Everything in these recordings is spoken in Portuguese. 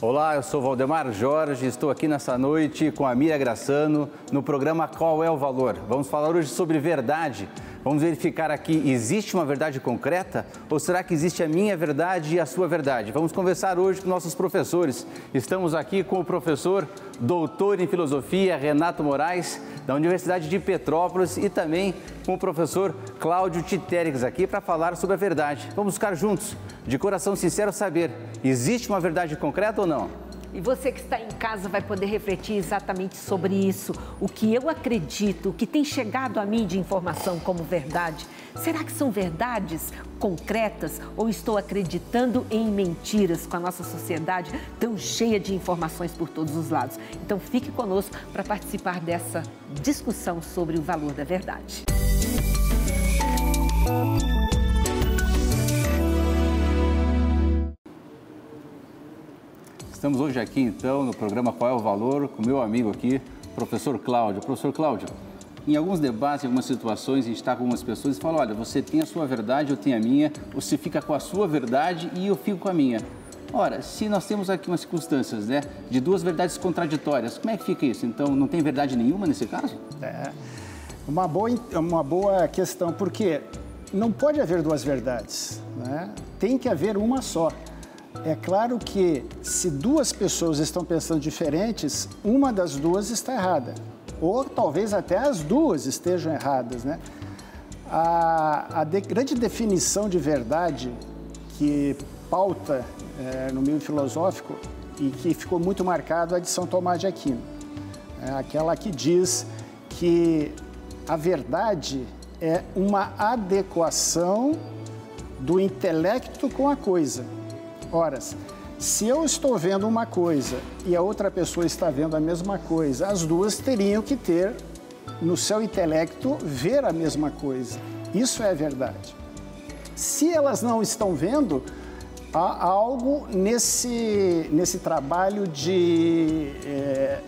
Olá, eu sou Valdemar Jorge, estou aqui nessa noite com a Mira Graçano no programa Qual é o Valor? Vamos falar hoje sobre verdade. Vamos verificar aqui, existe uma verdade concreta ou será que existe a minha verdade e a sua verdade? Vamos conversar hoje com nossos professores. Estamos aqui com o professor doutor em filosofia Renato Moraes, da Universidade de Petrópolis e também com o professor Cláudio Titérix aqui para falar sobre a verdade. Vamos ficar juntos, de coração sincero, saber, existe uma verdade concreta ou não? E você que está em casa vai poder refletir exatamente sobre isso. O que eu acredito, o que tem chegado a mim de informação como verdade. Será que são verdades concretas ou estou acreditando em mentiras com a nossa sociedade tão cheia de informações por todos os lados? Então fique conosco para participar dessa discussão sobre o valor da verdade. Música Estamos hoje aqui, então, no programa Qual é o Valor, com meu amigo aqui, professor Cláudio. Professor Cláudio, em alguns debates, em algumas situações, a gente está com algumas pessoas e fala, olha, você tem a sua verdade, eu tenho a minha, você fica com a sua verdade e eu fico com a minha. Ora, se nós temos aqui umas circunstâncias, né, de duas verdades contraditórias, como é que fica isso? Então, não tem verdade nenhuma nesse caso? É uma boa, uma boa questão, porque não pode haver duas verdades, né? tem que haver uma só. É claro que se duas pessoas estão pensando diferentes, uma das duas está errada. Ou talvez até as duas estejam erradas, né? A, a de, grande definição de verdade que pauta é, no meio filosófico e que ficou muito marcado é de São Tomás de Aquino. É aquela que diz que a verdade é uma adequação do intelecto com a coisa. Ora, se eu estou vendo uma coisa e a outra pessoa está vendo a mesma coisa, as duas teriam que ter no seu intelecto ver a mesma coisa. Isso é verdade. Se elas não estão vendo, há algo nesse, nesse trabalho de, é,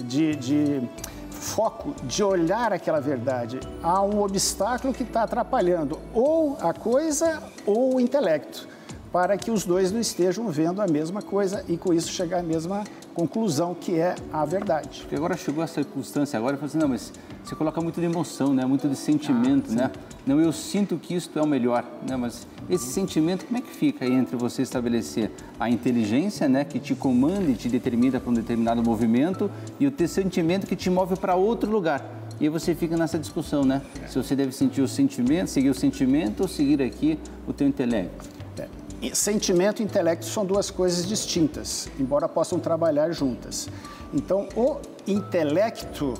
de, de foco, de olhar aquela verdade. Há um obstáculo que está atrapalhando ou a coisa ou o intelecto para que os dois não estejam vendo a mesma coisa e com isso chegar à mesma conclusão que é a verdade. Porque agora chegou a circunstância agora e falou assim, não, mas você coloca muito de emoção, né? muito de sentimento, ah, né? Não, eu sinto que isto é o melhor, né? Mas esse sentimento, como é que fica aí entre você estabelecer a inteligência, né, que te comanda e te determina para um determinado movimento e o teu sentimento que te move para outro lugar? E aí você fica nessa discussão, né? Se você deve sentir o sentimento, seguir o sentimento ou seguir aqui o teu intelecto sentimento e intelecto são duas coisas distintas, embora possam trabalhar juntas. Então, o intelecto,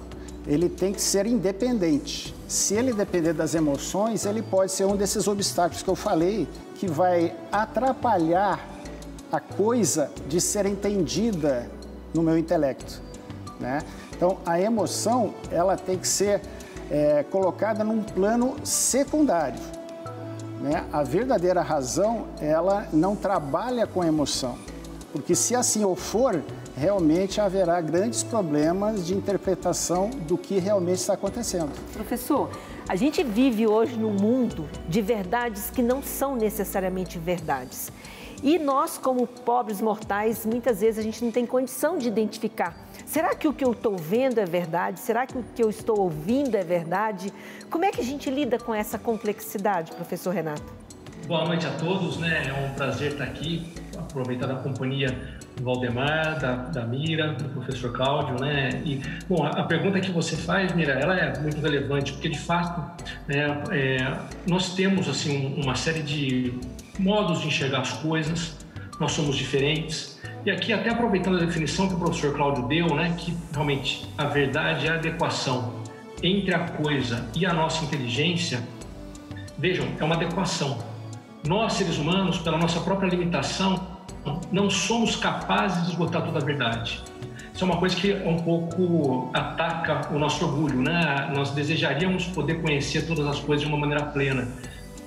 ele tem que ser independente. Se ele depender das emoções, ele pode ser um desses obstáculos que eu falei, que vai atrapalhar a coisa de ser entendida no meu intelecto. Né? Então, a emoção, ela tem que ser é, colocada num plano secundário né, a verdadeira razão ela não trabalha com emoção, porque se assim ou for, realmente haverá grandes problemas de interpretação do que realmente está acontecendo. Professor, a gente vive hoje num mundo de verdades que não são necessariamente verdades. E nós, como pobres mortais, muitas vezes a gente não tem condição de identificar Será que o que eu estou vendo é verdade? Será que o que eu estou ouvindo é verdade? Como é que a gente lida com essa complexidade, professor Renato? Boa noite a todos, né? É um prazer estar aqui, aproveitar a companhia do Valdemar, da, da Mira, do professor Cláudio, né? E, bom, a, pergunta que você faz, Mira, ela é muito relevante, porque de fato né, é, nós temos assim uma série de modos de enxergar as coisas, nós somos diferentes, e aqui, até aproveitando a definição que o professor Cláudio deu, né, que realmente a verdade é a adequação entre a coisa e a nossa inteligência, vejam, é uma adequação. Nós, seres humanos, pela nossa própria limitação, não somos capazes de esgotar toda a verdade. Isso é uma coisa que um pouco ataca o nosso orgulho, né? Nós desejaríamos poder conhecer todas as coisas de uma maneira plena.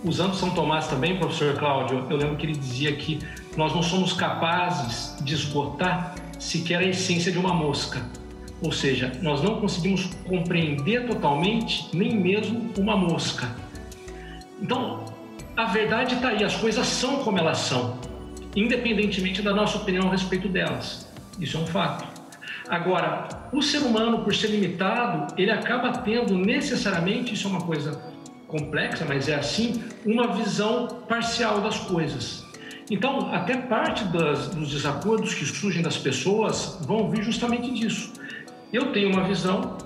Usando São Tomás também, professor Cláudio, eu lembro que ele dizia que nós não somos capazes de esgotar sequer a essência de uma mosca. Ou seja, nós não conseguimos compreender totalmente nem mesmo uma mosca. Então, a verdade está aí, as coisas são como elas são. independentemente da nossa opinião a respeito delas. Isso é um fato. Agora, o ser humano, por ser limitado, ele acaba tendo necessariamente, isso é uma coisa complexa, mas é assim, uma visão parcial das coisas. Então, até parte das, dos desacordos que surgem das pessoas vão vir justamente disso. Eu tenho uma visão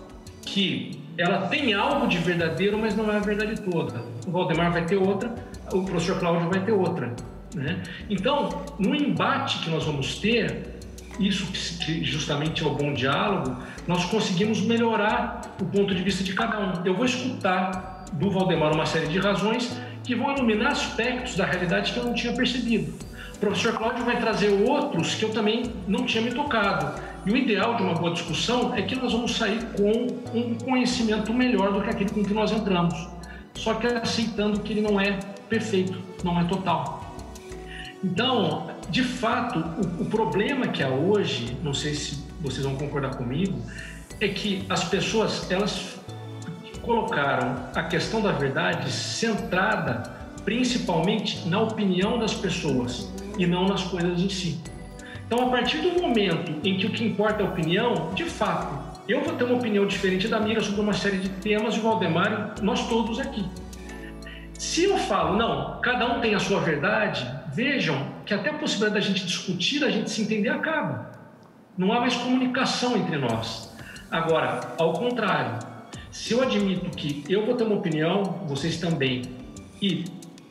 que ela tem algo de verdadeiro, mas não é a verdade toda. O Valdemar vai ter outra, o professor Cláudio vai ter outra. Né? Então, no embate que nós vamos ter, isso que justamente é o bom diálogo, nós conseguimos melhorar o ponto de vista de cada um. Eu vou escutar do Valdemar uma série de razões que vão iluminar aspectos da realidade que eu não tinha percebido. O professor Cláudio vai trazer outros que eu também não tinha me tocado. E o ideal de uma boa discussão é que nós vamos sair com um conhecimento melhor do que aquele com que nós entramos. Só que aceitando que ele não é perfeito, não é total. Então, de fato, o, o problema que há hoje, não sei se vocês vão concordar comigo, é que as pessoas elas colocaram a questão da verdade centrada principalmente na opinião das pessoas e não nas coisas em si. Então, a partir do momento em que o que importa é a opinião, de fato, eu vou ter uma opinião diferente da minha sobre uma série de temas, o Valdemar, nós todos aqui. Se eu falo, não, cada um tem a sua verdade, vejam que até a possibilidade da gente discutir, a gente se entender, acaba. Não há mais comunicação entre nós. Agora, ao contrário, se eu admito que eu vou ter uma opinião, vocês também, e,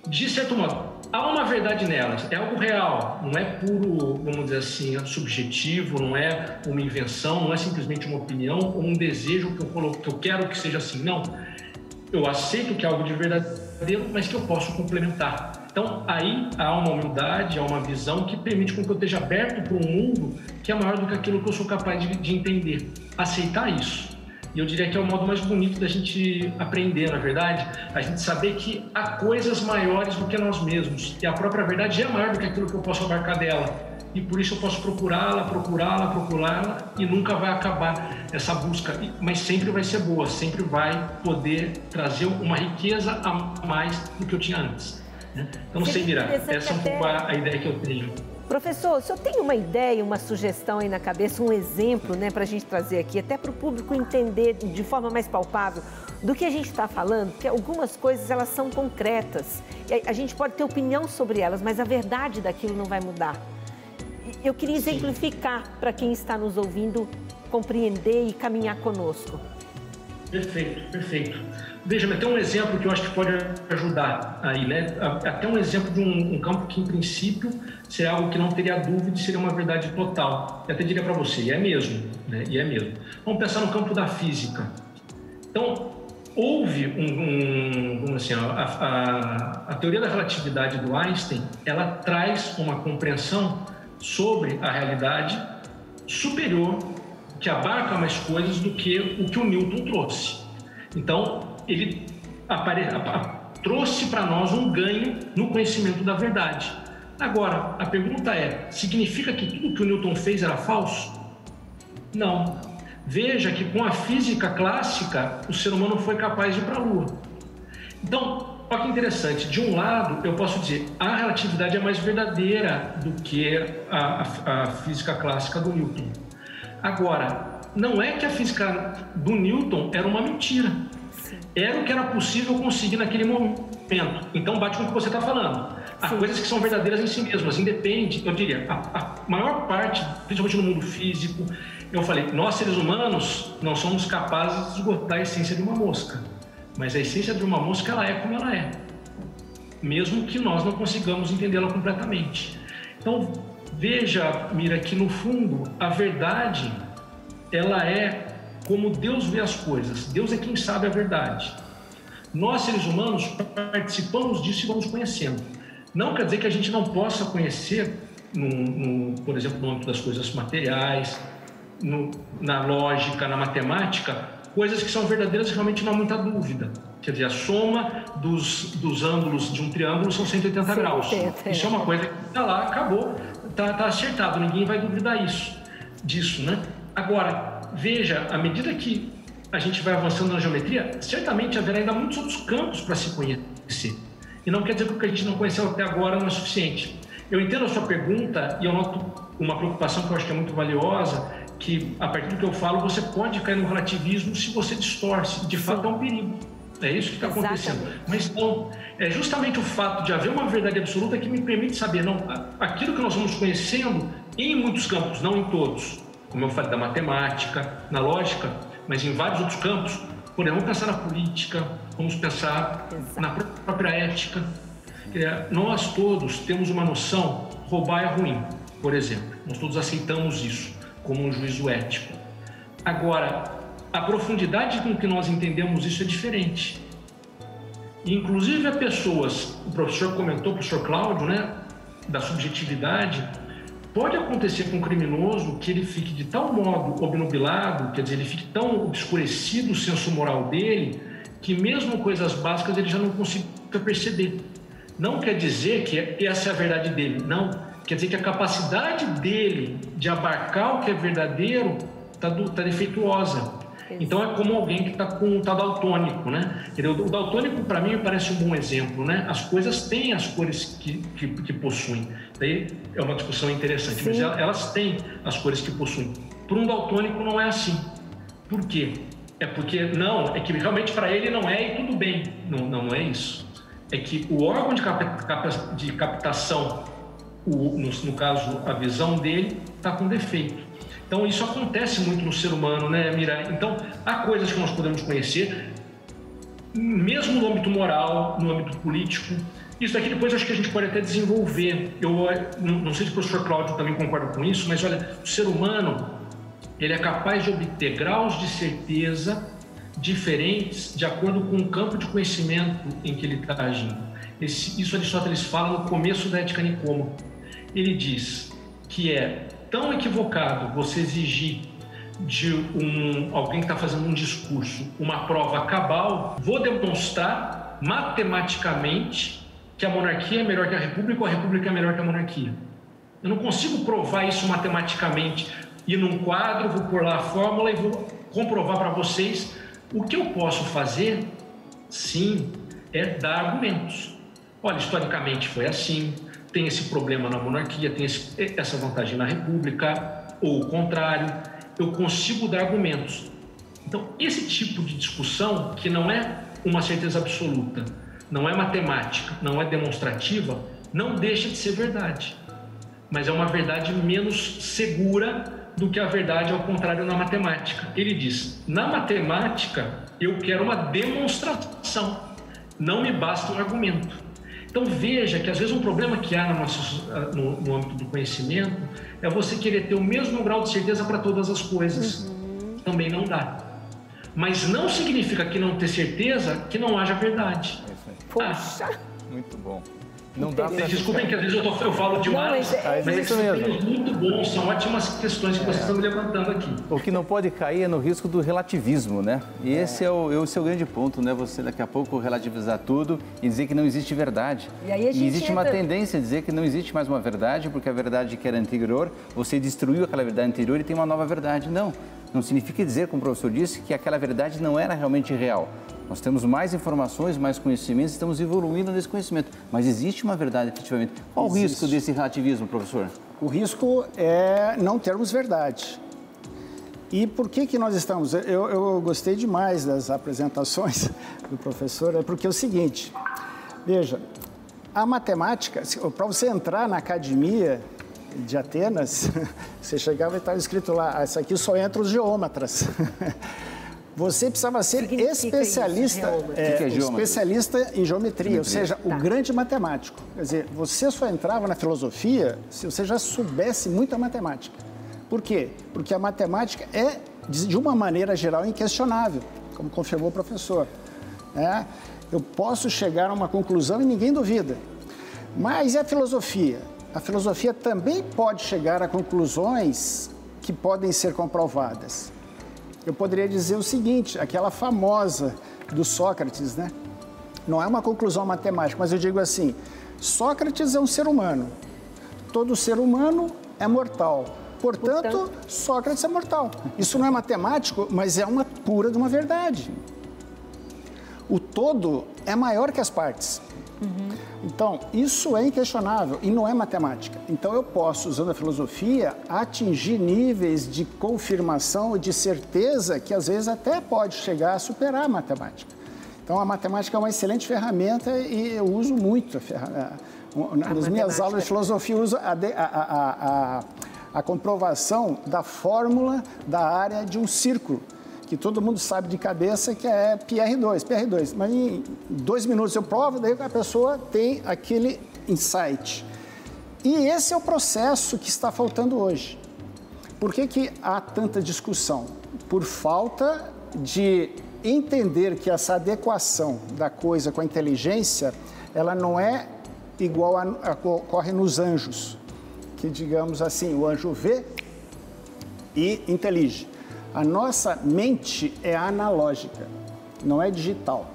de certo modo, há uma verdade nelas, é algo real, não é puro, vamos dizer assim, subjetivo, não é uma invenção, não é simplesmente uma opinião ou um desejo que eu, que eu quero que seja assim. Não. Eu aceito que é algo de verdadeiro, mas que eu posso complementar. Então, aí há uma humildade, há uma visão que permite com que eu esteja aberto para um mundo que é maior do que aquilo que eu sou capaz de, de entender. Aceitar isso. E eu diria que é o modo mais bonito da gente aprender, na verdade, a gente saber que há coisas maiores do que nós mesmos. E a própria verdade é maior do que aquilo que eu posso abarcar dela. E por isso eu posso procurá-la, procurá-la, procurá-la e nunca vai acabar essa busca. Mas sempre vai ser boa, sempre vai poder trazer uma riqueza a mais do que eu tinha antes. Né? Então, não sei, Mira, essa é um pouco a ideia que eu tenho. Professor, o senhor tem uma ideia, uma sugestão aí na cabeça, um exemplo né, para a gente trazer aqui, até para o público entender de forma mais palpável do que a gente está falando? Porque algumas coisas elas são concretas. A gente pode ter opinião sobre elas, mas a verdade daquilo não vai mudar. Eu queria exemplificar para quem está nos ouvindo compreender e caminhar conosco. Perfeito, perfeito. Veja, até um exemplo que eu acho que pode ajudar aí, né? Até um exemplo de um, um campo que, em princípio, seria algo que não teria dúvida seria uma verdade total. Eu até diria para você, e é mesmo, né? E é mesmo. Vamos pensar no campo da física. Então, houve um, um assim, a, a, a teoria da relatividade do Einstein, ela traz uma compreensão sobre a realidade superior que abarca mais coisas do que o que o Newton trouxe. Então, ele apare... trouxe para nós um ganho no conhecimento da verdade. Agora, a pergunta é: significa que tudo que o Newton fez era falso? Não. Veja que com a física clássica, o ser humano foi capaz de ir para a Lua. Então, olha que interessante. De um lado, eu posso dizer, a relatividade é mais verdadeira do que a, a, a física clássica do Newton. Agora, não é que a física do Newton era uma mentira. Era o que era possível conseguir naquele momento. Então, bate com o que você está falando. Há coisas que são verdadeiras em si mesmas, independe, eu diria, a, a maior parte, principalmente no mundo físico, eu falei, nós seres humanos não somos capazes de esgotar a essência de uma mosca. Mas a essência de uma mosca, ela é como ela é. Mesmo que nós não consigamos entendê-la completamente. Então, veja, Mira, que no fundo, a verdade, ela é como Deus vê as coisas. Deus é quem sabe a verdade. Nós, seres humanos, participamos disso e vamos conhecendo. Não quer dizer que a gente não possa conhecer, no, no por exemplo, no âmbito das coisas materiais, no, na lógica, na matemática, coisas que são verdadeiras e realmente não há muita dúvida. Quer dizer, a soma dos, dos ângulos de um triângulo são 180 Sim, graus. É. Isso é uma coisa que está lá, acabou, está tá acertado, ninguém vai duvidar isso, disso, né? Agora, veja, à medida que a gente vai avançando na geometria, certamente haverá ainda muitos outros campos para se conhecer. E não quer dizer que o que a gente não conheceu até agora não é suficiente. Eu entendo a sua pergunta e eu noto uma preocupação que eu acho que é muito valiosa, que a partir do que eu falo, você pode cair no relativismo se você distorce. De fato, é um perigo. É isso que está acontecendo. Mas não, é justamente o fato de haver uma verdade absoluta que me permite saber, não, aquilo que nós vamos conhecendo em muitos campos, não em todos, como eu falei da matemática, na lógica, mas em vários outros campos, por exemplo, pensar na política, vamos pensar Exato. na própria ética. É, nós todos temos uma noção, roubar é ruim, por exemplo. Nós todos aceitamos isso como um juízo ético. Agora, a profundidade com que nós entendemos isso é diferente. Inclusive, há pessoas, o professor comentou, o professor Cláudio, né, da subjetividade, pode acontecer com um criminoso que ele fique de tal modo obnubilado, quer dizer, ele fique tão obscurecido o senso moral dele, que mesmo coisas básicas ele já não consiga perceber. Não quer dizer que essa é a verdade dele, não. Quer dizer que a capacidade dele de abarcar o que é verdadeiro está tá defeituosa. Então é como alguém que está com tá daltônico, né? O daltônico para mim parece um bom exemplo, né? As coisas têm as cores que, que, que possuem. Daí é uma discussão interessante, Sim. mas elas têm as cores que possuem. Para um daltônico não é assim. Por quê? É porque não, é que realmente para ele não é e tudo bem. Não, não, é isso. É que o órgão de, de captação, o, no, no caso a visão dele, está com defeito. Então, isso acontece muito no ser humano, né, Mira? Então, há coisas que nós podemos conhecer, mesmo no âmbito moral, no âmbito político. Isso daqui depois acho que a gente pode até desenvolver. Eu não sei se o professor Cláudio também concorda com isso, mas olha, o ser humano ele é capaz de obter graus de certeza diferentes de acordo com o campo de conhecimento em que ele está agindo. Esse, isso Aristóteles fala no começo da Ética Nicômaco. Ele diz que é tão equivocado você exigir de um, alguém que está fazendo um discurso uma prova cabal, vou demonstrar matematicamente que a monarquia é melhor que a república ou a república é melhor que a monarquia. Eu não consigo provar isso matematicamente. Ir num quadro, vou pôr lá a fórmula e vou comprovar para vocês. O que eu posso fazer, sim, é dar argumentos. Olha, historicamente foi assim, tem esse problema na monarquia, tem esse, essa vantagem na república, ou o contrário. Eu consigo dar argumentos. Então, esse tipo de discussão, que não é uma certeza absoluta, não é matemática, não é demonstrativa, não deixa de ser verdade. Mas é uma verdade menos segura do que a verdade ao contrário na matemática. Ele diz: na matemática, eu quero uma demonstração, não me basta um argumento. Então veja que às vezes um problema que há no, nosso, no, no âmbito do conhecimento é você querer ter o mesmo grau de certeza para todas as coisas. Uhum. Também não dá. Mas não significa que não ter certeza que não haja verdade. Poxa! Ah, muito bom. Não dá pra Desculpem que às vezes eu, tô, eu falo demais, não, mas, é, mas é isso mesmo. muito bom, são ótimas questões que é. vocês estão me levantando aqui. O que não pode cair é no risco do relativismo, né? E é. esse, é o, esse é o grande ponto, né? Você daqui a pouco relativizar tudo e dizer que não existe verdade. E, aí a gente e existe entra... uma tendência a dizer que não existe mais uma verdade, porque a verdade que era anterior, você destruiu aquela verdade anterior e tem uma nova verdade. Não, não significa dizer, como o professor disse, que aquela verdade não era realmente real. Nós temos mais informações, mais conhecimentos, estamos evoluindo nesse conhecimento. Mas existe uma verdade, efetivamente. Qual existe. o risco desse relativismo, professor? O risco é não termos verdade. E por que, que nós estamos? Eu, eu gostei demais das apresentações do professor, é porque é o seguinte: veja, a matemática, para você entrar na academia de Atenas, você chegava e estava escrito lá, isso aqui só entra os geômetras. Você precisava ser especialista, é, que é especialista em geometria, geometria. ou seja, tá. o grande matemático. Quer dizer, você só entrava na filosofia se você já soubesse muita matemática. Por quê? Porque a matemática é, de uma maneira geral, inquestionável, como confirmou o professor. É, eu posso chegar a uma conclusão e ninguém duvida. Mas e a filosofia? A filosofia também pode chegar a conclusões que podem ser comprovadas eu poderia dizer o seguinte: aquela famosa do Sócrates, né? Não é uma conclusão matemática, mas eu digo assim: Sócrates é um ser humano. Todo ser humano é mortal. Portanto, Portanto, Sócrates é mortal. Isso não é matemático, mas é uma pura de uma verdade. O todo é maior que as partes. Uhum. Então, isso é inquestionável e não é matemática. Então, eu posso, usando a filosofia, atingir níveis de confirmação e de certeza que às vezes até pode chegar a superar a matemática. Então, a matemática é uma excelente ferramenta e eu uso muito a ferramenta. Nas minhas aulas de filosofia, eu uso a, a, a, a comprovação da fórmula da área de um círculo que todo mundo sabe de cabeça que é PR2, PR2. Mas em dois minutos eu provo, daí a pessoa tem aquele insight. E esse é o processo que está faltando hoje. Por que, que há tanta discussão? Por falta de entender que essa adequação da coisa com a inteligência, ela não é igual a, a, ocorre nos anjos, que digamos assim, o anjo vê e intelige. A nossa mente é analógica, não é digital.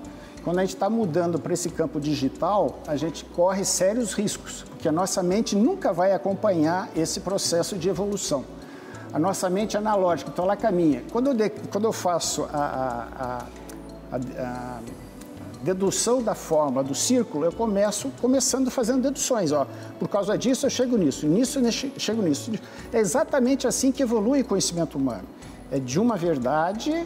Quando a gente está mudando para esse campo digital, a gente corre sérios riscos, porque a nossa mente nunca vai acompanhar esse processo de evolução. A nossa mente é analógica, então ela caminha. Quando eu, de, quando eu faço a, a, a, dedução da fórmula do círculo, eu começo começando fazendo deduções. Ó. Por causa disso, eu chego nisso, nisso eu chego nisso. É exatamente assim que evolui o conhecimento humano de uma verdade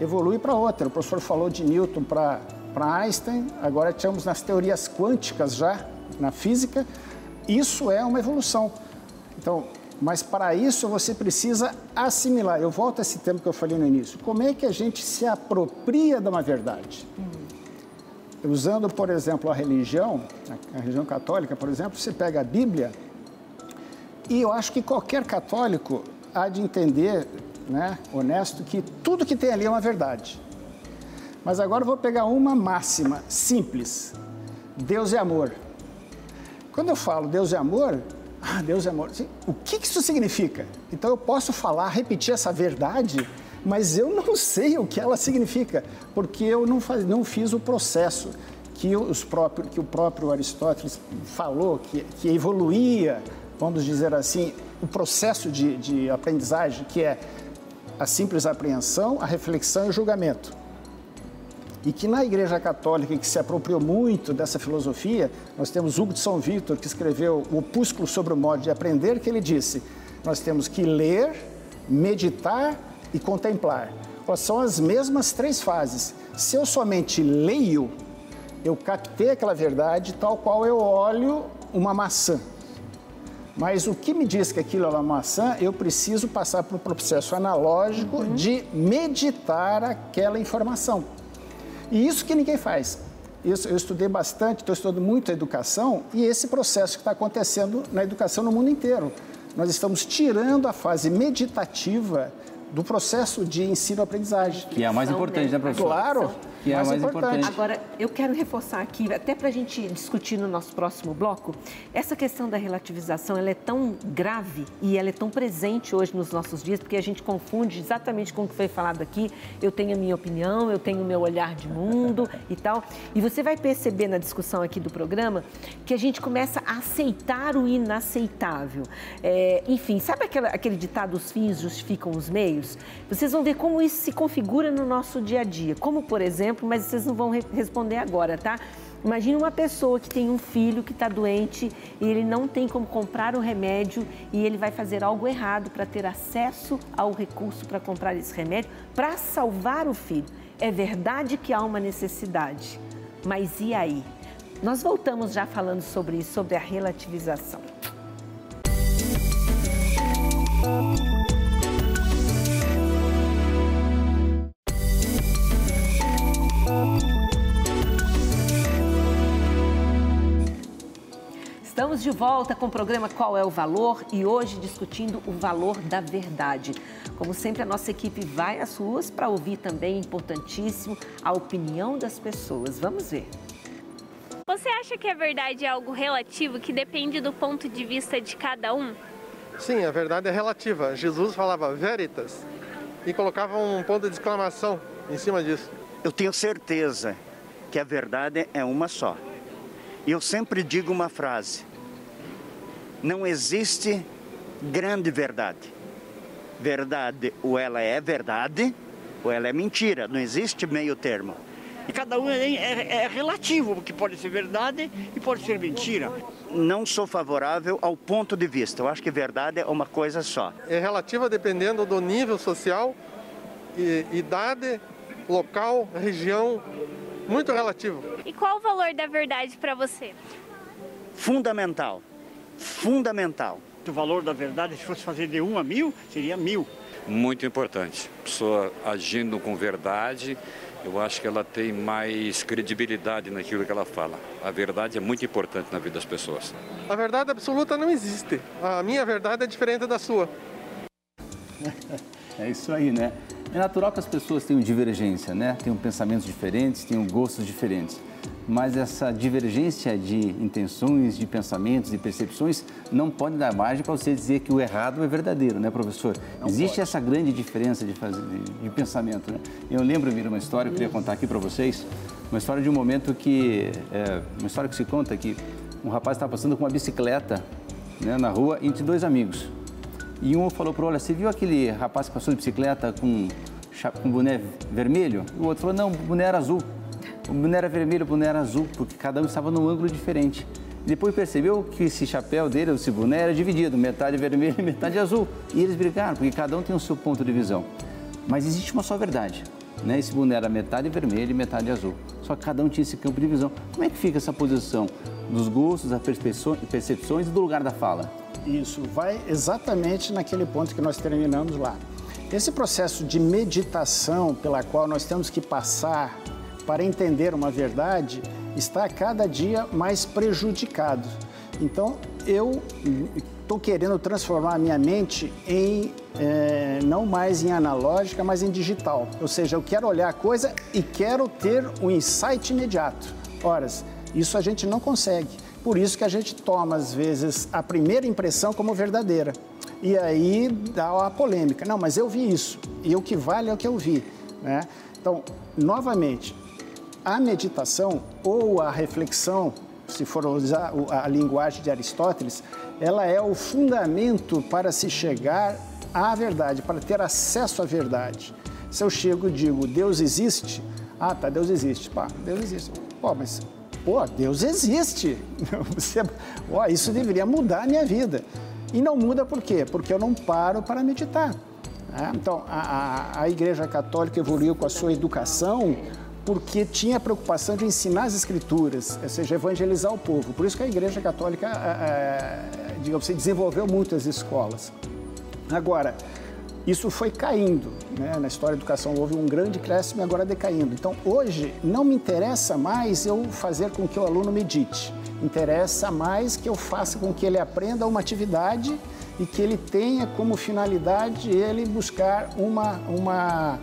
evolui para outra. O professor falou de Newton para Einstein, agora estamos nas teorias quânticas já, na física. Isso é uma evolução. Então, mas para isso você precisa assimilar. Eu volto a esse tema que eu falei no início. Como é que a gente se apropria de uma verdade? Uhum. Usando, por exemplo, a religião, a religião católica, por exemplo, você pega a Bíblia, e eu acho que qualquer católico há de entender né, honesto, que tudo que tem ali é uma verdade. Mas agora eu vou pegar uma máxima simples: Deus é amor. Quando eu falo Deus é amor, ah, Deus é amor, o que isso significa? Então eu posso falar, repetir essa verdade, mas eu não sei o que ela significa, porque eu não, faz, não fiz o processo que, os próprios, que o próprio Aristóteles falou, que, que evoluía, vamos dizer assim, o processo de, de aprendizagem, que é a simples apreensão, a reflexão e o julgamento. E que na Igreja Católica, que se apropriou muito dessa filosofia, nós temos Hugo de São Vítor, que escreveu o Opúsculo sobre o modo de aprender, que ele disse: nós temos que ler, meditar e contemplar. São as mesmas três fases. Se eu somente leio, eu captei aquela verdade tal qual eu olho uma maçã. Mas o que me diz que aquilo é uma maçã, eu preciso passar por um processo analógico uhum. de meditar aquela informação. E isso que ninguém faz. Isso, eu estudei bastante, estou estudando muito a educação e esse processo que está acontecendo na educação no mundo inteiro. Nós estamos tirando a fase meditativa do processo de ensino-aprendizagem. Que é a mais importante, né, professor? Claro que é mais, mais importante. importante. Agora, eu quero reforçar aqui, até para a gente discutir no nosso próximo bloco, essa questão da relativização, ela é tão grave e ela é tão presente hoje nos nossos dias, porque a gente confunde exatamente com o que foi falado aqui. Eu tenho a minha opinião, eu tenho o meu olhar de mundo e tal. E você vai perceber na discussão aqui do programa que a gente começa a aceitar o inaceitável. É, enfim, sabe aquele, aquele ditado, os fins justificam os meios? Vocês vão ver como isso se configura no nosso dia a dia. Como, por exemplo, exemplo, mas vocês não vão responder agora, tá? Imagina uma pessoa que tem um filho que está doente e ele não tem como comprar o remédio e ele vai fazer algo errado para ter acesso ao recurso para comprar esse remédio para salvar o filho. É verdade que há uma necessidade, mas e aí? Nós voltamos já falando sobre isso, sobre a relativização. Estamos de volta com o programa Qual é o Valor e hoje discutindo o valor da verdade. Como sempre, a nossa equipe vai às ruas para ouvir também, importantíssimo, a opinião das pessoas. Vamos ver. Você acha que a verdade é algo relativo que depende do ponto de vista de cada um? Sim, a verdade é relativa. Jesus falava veritas e colocava um ponto de exclamação em cima disso. Eu tenho certeza que a verdade é uma só. Eu sempre digo uma frase: não existe grande verdade. Verdade, ou ela é verdade, ou ela é mentira, não existe meio termo. E cada um é, é, é relativo, porque pode ser verdade e pode ser mentira. Não sou favorável ao ponto de vista. Eu acho que verdade é uma coisa só. É relativa dependendo do nível social, e, idade, local, região, muito relativo. E qual o valor da verdade para você? Fundamental. Fundamental. O valor da verdade, se fosse fazer de um a mil, seria mil. Muito importante. Pessoa agindo com verdade, eu acho que ela tem mais credibilidade naquilo que ela fala. A verdade é muito importante na vida das pessoas. A verdade absoluta não existe. A minha verdade é diferente da sua. É isso aí, né? É natural que as pessoas tenham divergência, né? Tenham pensamentos diferentes, tenham gostos diferentes. Mas essa divergência de intenções, de pensamentos, de percepções não pode dar margem para você dizer que o errado é verdadeiro, né, professor? Não Existe pode. essa grande diferença de, fazer, de, pensamento, né? Eu lembro, Mira, uma história que eu queria contar aqui para vocês. Uma história de um momento que... É, uma história que se conta que um rapaz estava passando com uma bicicleta né, na rua entre dois amigos. E um falou para o olha, você viu aquele rapaz que passou de bicicleta com, com boné vermelho? O outro falou, não, o boné era azul. O boné era vermelho, o boné era azul, porque cada um estava num ângulo diferente. Depois percebeu que esse chapéu dele, esse boné, era dividido, metade vermelho e metade azul. E eles brigaram, porque cada um tem o seu ponto de visão. Mas existe uma só verdade. Né? Esse boné era metade vermelho e metade azul. Só que cada um tinha esse campo de visão. Como é que fica essa posição dos gostos, das percepções e do lugar da fala? Isso, vai exatamente naquele ponto que nós terminamos lá. Esse processo de meditação pela qual nós temos que passar para entender uma verdade está cada dia mais prejudicado. Então, eu estou querendo transformar a minha mente em é, não mais em analógica, mas em digital. Ou seja, eu quero olhar a coisa e quero ter um insight imediato. Horas, isso a gente não consegue. Por isso que a gente toma, às vezes, a primeira impressão como verdadeira. E aí dá a polêmica. Não, mas eu vi isso. E o que vale é o que eu vi. Né? Então, novamente, a meditação ou a reflexão, se for usar a linguagem de Aristóteles, ela é o fundamento para se chegar à verdade, para ter acesso à verdade. Se eu chego e digo, Deus existe, ah, tá, Deus existe. Pá, Deus existe. Pô, mas pô, Deus existe. Você, ó, isso deveria mudar a minha vida. E não muda por quê? Porque eu não paro para meditar. Né? Então, a, a, a Igreja Católica evoluiu com a sua educação porque tinha preocupação de ensinar as escrituras, ou seja, evangelizar o povo. Por isso que a Igreja Católica, é, digamos assim, desenvolveu muitas escolas. Agora, isso foi caindo. Né? Na história da educação houve um grande crescimento e agora decaindo. Então, hoje, não me interessa mais eu fazer com que o aluno medite. Interessa mais que eu faça com que ele aprenda uma atividade e que ele tenha como finalidade ele buscar uma, uma,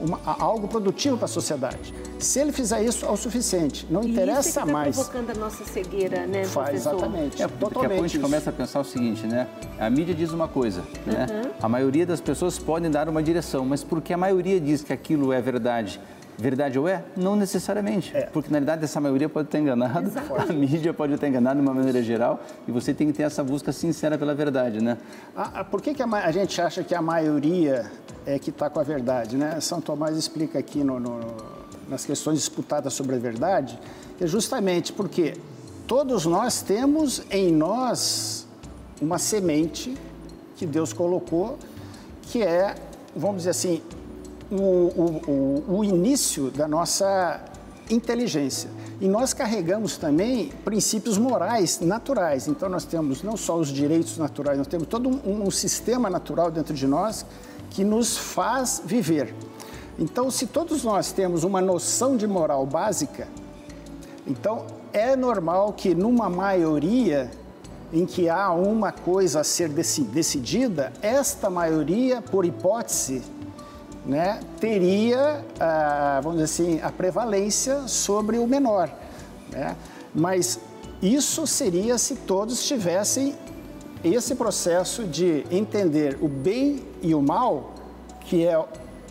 uma algo produtivo para a sociedade. Se ele fizer isso, é o suficiente. Não e interessa isso é que tá mais. provocando a nossa cegueira, né, Faz, professor? Exatamente. É, totalmente. Daqui a pouco a gente começa a pensar o seguinte, né? A mídia diz uma coisa, né? Uhum. A maioria das pessoas podem dar uma direção, mas porque a maioria diz que aquilo é verdade, verdade ou é? Não necessariamente. É. Porque, na realidade, essa maioria pode estar enganada, a mídia pode estar enganada de uma maneira geral, e você tem que ter essa busca sincera pela verdade, né? Ah, por que, que a, a, gente acha que a maioria é que está com a verdade, né? São Tomás explica aqui no, no nas questões disputadas sobre a verdade, é justamente porque todos nós temos em nós uma semente que Deus colocou, que é, vamos dizer assim, o, o, o, o início da nossa inteligência. E nós carregamos também princípios morais naturais. Então, nós temos não só os direitos naturais, nós temos todo um, um sistema natural dentro de nós que nos faz viver. Então, se todos nós temos uma noção de moral básica, então é normal que numa maioria em que há uma coisa a ser decidida, esta maioria, por hipótese, né, teria, ah, vamos dizer assim, a prevalência sobre o menor. Né? Mas isso seria se todos tivessem esse processo de entender o bem e o mal, que é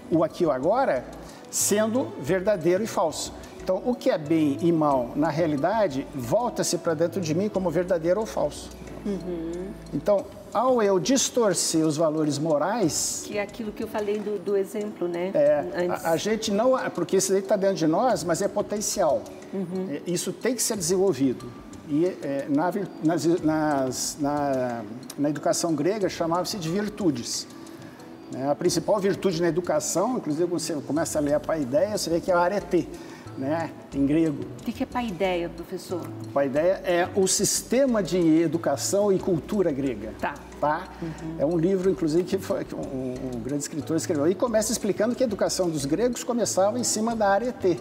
o aqui e o agora sendo verdadeiro e falso. Então, o que é bem e mal na realidade volta-se para dentro de mim como verdadeiro ou falso. Uhum. Então, ao eu distorcer os valores morais. Que é aquilo que eu falei do, do exemplo, né? É, a, a, gente não. Porque isso aí está dentro de nós, mas é potencial. Uhum. É, isso tem que ser desenvolvido. E é, na, nas, na, na educação grega chamava-se de virtudes. É, a principal virtude na educação, inclusive quando você começa a ler a paideia, você vê que é a arete né, em grego. O que é paideia, professor? Paideia é o sistema de educação e cultura grega. Tá. tá? Uhum. É um livro, inclusive, que, foi, que um, um, grande escritor escreveu. E começa explicando que a educação dos gregos começava em cima da arete.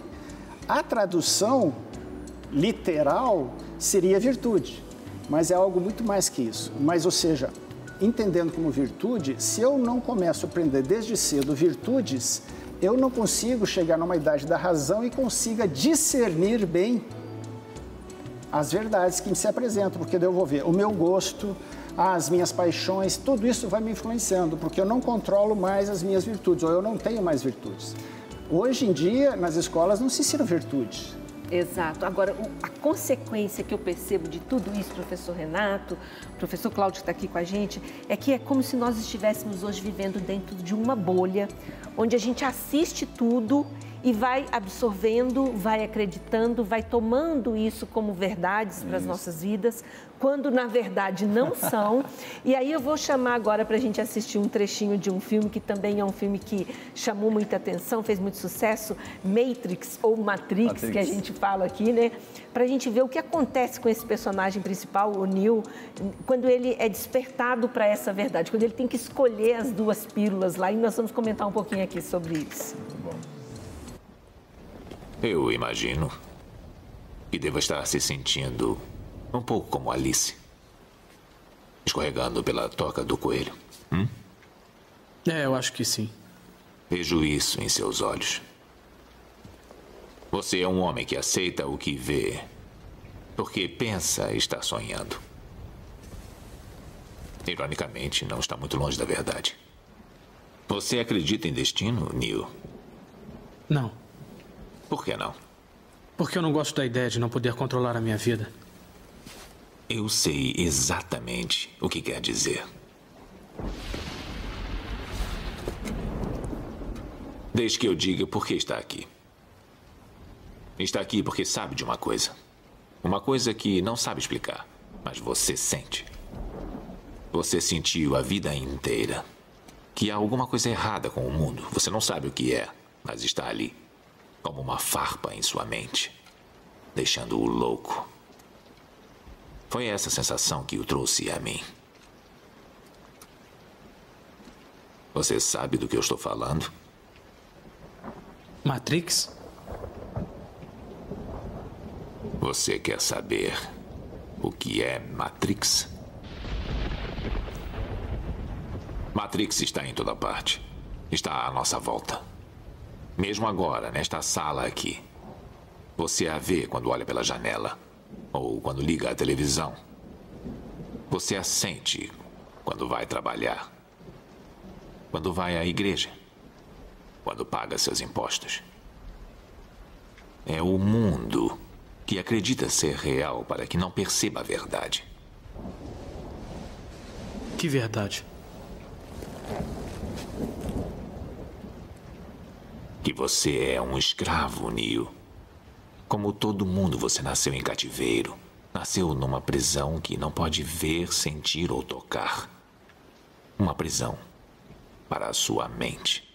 A tradução literal seria virtude, mas é algo muito mais que isso. Mas, ou seja, entendendo como virtude, se eu não começo a aprender desde cedo virtudes, eu não consigo chegar numa idade da razão e consiga discernir bem as verdades que me se apresentam, porque eu vou ver o meu gosto, as minhas paixões, tudo isso vai me influenciando, porque eu não controlo mais as minhas virtudes, ou eu não tenho mais virtudes. Hoje em dia, nas escolas, não se ensina virtude. Exato. Agora, a consequência que eu percebo de tudo isso, professor Renato, professor Cláudio está aqui com a gente, é que é como se nós estivéssemos hoje vivendo dentro de uma bolha, onde a gente assiste tudo e vai absorvendo, vai acreditando, vai tomando isso como verdades para as nossas vidas, quando na verdade não são. e aí eu vou chamar agora para a gente assistir um trechinho de um filme que também é um filme que chamou muita atenção, fez muito sucesso, Matrix ou Matrix, Matrix. que a gente fala aqui, né? Para a gente ver o que acontece com esse personagem principal, o Neo, quando ele é despertado para essa verdade, quando ele tem que escolher as duas pílulas lá. E nós vamos comentar um pouquinho aqui sobre isso. Muito bom. Eu imagino que deva estar se sentindo um pouco como Alice. Escorregando pela toca do coelho. Hum? É, eu acho que sim. Vejo isso em seus olhos. Você é um homem que aceita o que vê, porque pensa estar sonhando. Ironicamente, não está muito longe da verdade. Você acredita em destino, Neil? Não. Por que não? Porque eu não gosto da ideia de não poder controlar a minha vida. Eu sei exatamente o que quer dizer. Desde que eu diga por que está aqui. Está aqui porque sabe de uma coisa. Uma coisa que não sabe explicar, mas você sente. Você sentiu a vida inteira que há alguma coisa errada com o mundo. Você não sabe o que é, mas está ali, como uma farpa em sua mente, deixando-o louco. Foi essa sensação que o trouxe a mim. Você sabe do que eu estou falando? Matrix? Você quer saber o que é Matrix? Matrix está em toda parte. Está à nossa volta. Mesmo agora, nesta sala aqui. Você a vê quando olha pela janela ou quando liga a televisão. Você a sente quando vai trabalhar, quando vai à igreja, quando paga seus impostos. É o mundo que acredita ser real para que não perceba a verdade. Que verdade? Que você é um escravo, Neil. Como todo mundo, você nasceu em cativeiro. Nasceu numa prisão que não pode ver, sentir ou tocar. Uma prisão para a sua mente.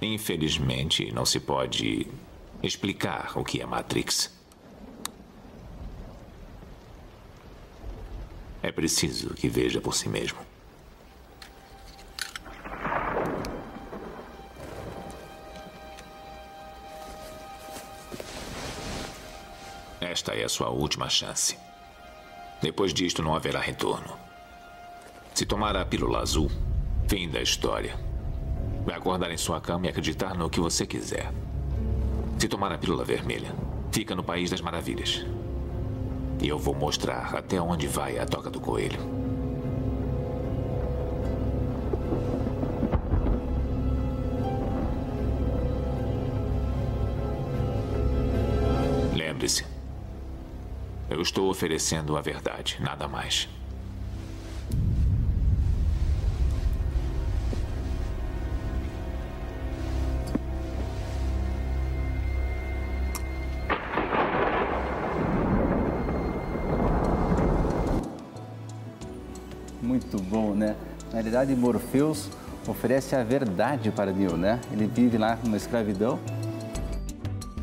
Infelizmente, não se pode explicar o que é Matrix. É preciso que veja por si mesmo. Esta é a sua última chance. Depois disto, não haverá retorno. Se tomar a pílula azul, fim da história. Vai acordar em sua cama e acreditar no que você quiser. Se tomar a pílula vermelha, fica no País das Maravilhas. E eu vou mostrar até onde vai a toca do coelho. Lembre-se, eu estou oferecendo a verdade, nada mais. Morpheus oferece a verdade para Neo, né? Ele vive lá numa escravidão